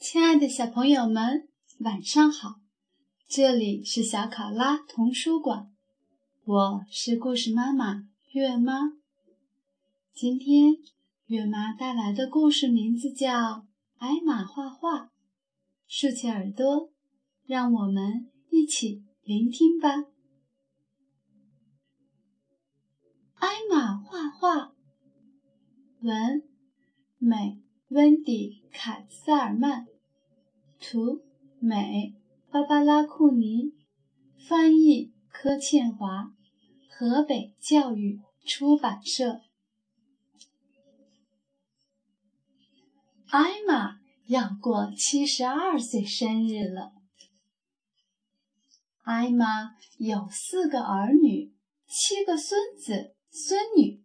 亲爱的小朋友们，晚上好！这里是小考拉童书馆，我是故事妈妈月妈。今天月妈带来的故事名字叫《艾玛画画》，竖起耳朵，让我们一起聆听吧。艾玛画画，文美温迪·凯塞尔曼，图美芭芭拉·库尼，翻译柯倩华，河北教育出版社。艾玛要过七十二岁生日了。艾玛有四个儿女，七个孙子。孙女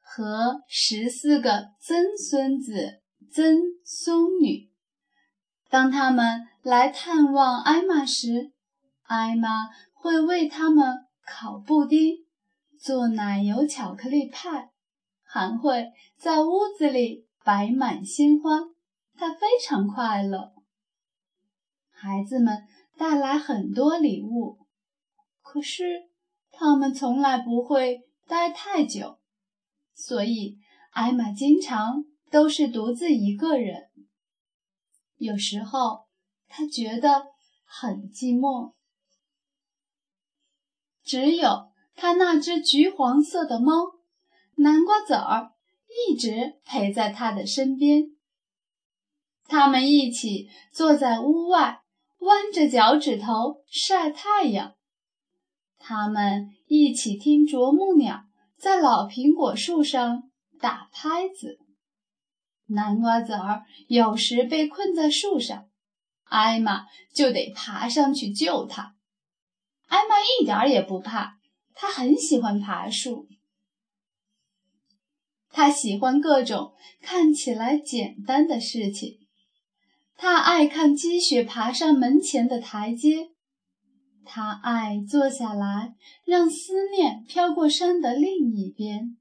和十四个曾孙子曾孙女。当他们来探望艾玛时，艾玛会为他们烤布丁、做奶油巧克力派，还会在屋子里。摆满鲜花，他非常快乐。孩子们带来很多礼物，可是他们从来不会待太久，所以艾玛经常都是独自一个人。有时候他觉得很寂寞，只有他那只橘黄色的猫南瓜籽儿。一直陪在他的身边。他们一起坐在屋外，弯着脚趾头晒太阳。他们一起听啄木鸟在老苹果树上打拍子。南瓜籽儿有时被困在树上，艾玛就得爬上去救他。艾玛一点也不怕，她很喜欢爬树。他喜欢各种看起来简单的事情。他爱看积雪爬上门前的台阶。他爱坐下来，让思念飘过山的另一边。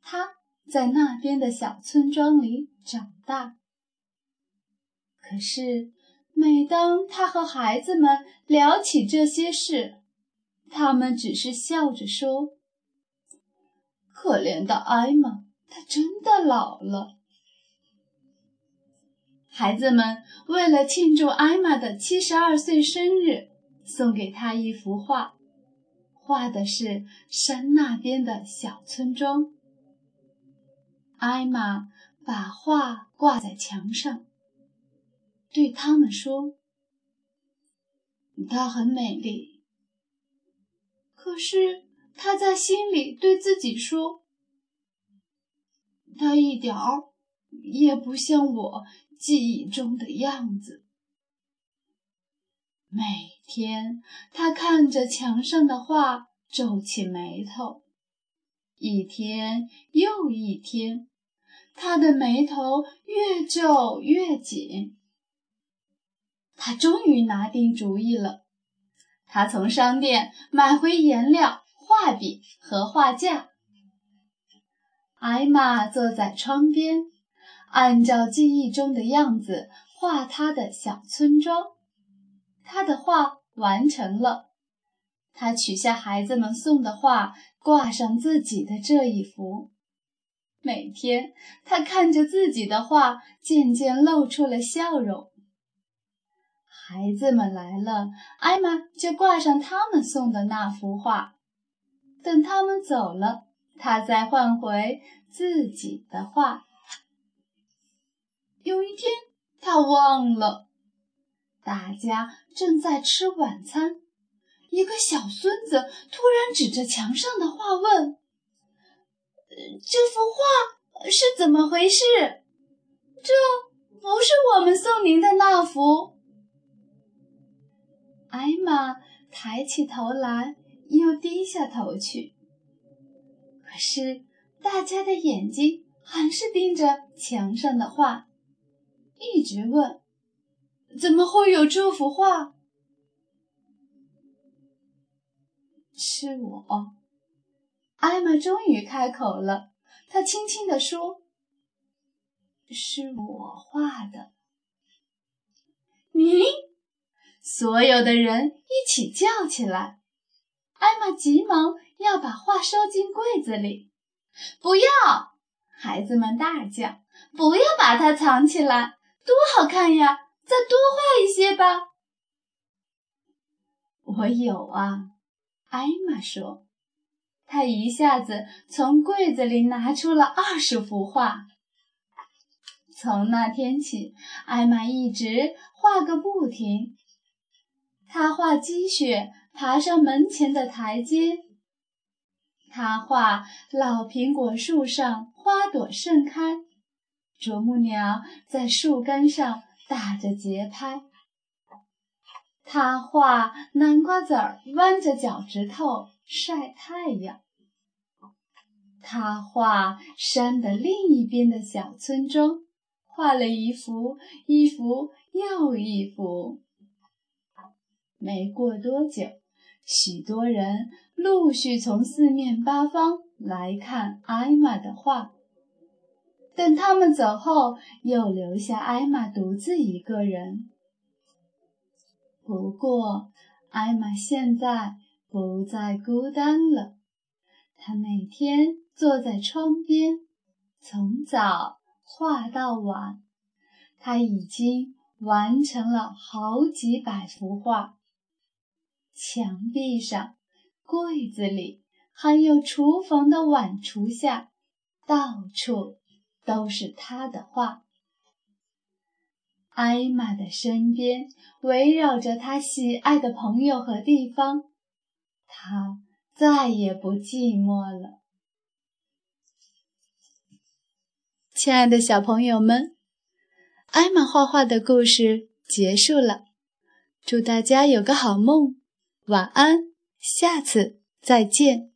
他在那边的小村庄里长大。可是，每当他和孩子们聊起这些事，他们只是笑着说。可怜的艾玛，她真的老了。孩子们为了庆祝艾玛的七十二岁生日，送给他一幅画，画的是山那边的小村庄。艾玛把画挂在墙上，对他们说：“她很美丽。”可是。他在心里对自己说：“他一点儿也不像我记忆中的样子。”美天，他看着墙上的画，皱起眉头。一天又一天，他的眉头越皱越紧。他终于拿定主意了。他从商店买回颜料。画笔和画架。艾玛坐在窗边，按照记忆中的样子画她的小村庄。他的画完成了，他取下孩子们送的画，挂上自己的这一幅。每天，他看着自己的画，渐渐露出了笑容。孩子们来了，艾玛就挂上他们送的那幅画。等他们走了，他再换回自己的画。有一天，他忘了，大家正在吃晚餐。一个小孙子突然指着墙上的画问：“这幅画是怎么回事？这不是我们送您的那幅。”艾玛抬起头来。又低下头去，可是大家的眼睛还是盯着墙上的画，一直问：“怎么会有这幅画？”是我。艾玛终于开口了，她轻轻地说：“是我画的。”你，所有的人一起叫起来。艾玛急忙要把画收进柜子里。不要！孩子们大叫：“不要把它藏起来，多好看呀！再多画一些吧。”我有啊，艾玛说。她一下子从柜子里拿出了二十幅画。从那天起，艾玛一直画个不停。她画积雪爬上门前的台阶，她画老苹果树上花朵盛开，啄木鸟在树干上打着节拍。他画南瓜籽儿弯着脚趾头晒太阳。他画山的另一边的小村庄。画了一幅，一幅又一幅。没过多久，许多人陆续从四面八方来看艾玛的画。等他们走后，又留下艾玛独自一个人。不过，艾玛现在不再孤单了。她每天坐在窗边，从早。画到晚，他已经完成了好几百幅画。墙壁上、柜子里，还有厨房的碗橱下，到处都是他的画。艾玛的身边围绕着他喜爱的朋友和地方，他再也不寂寞了。亲爱的小朋友们，艾玛画画的故事结束了。祝大家有个好梦，晚安，下次再见。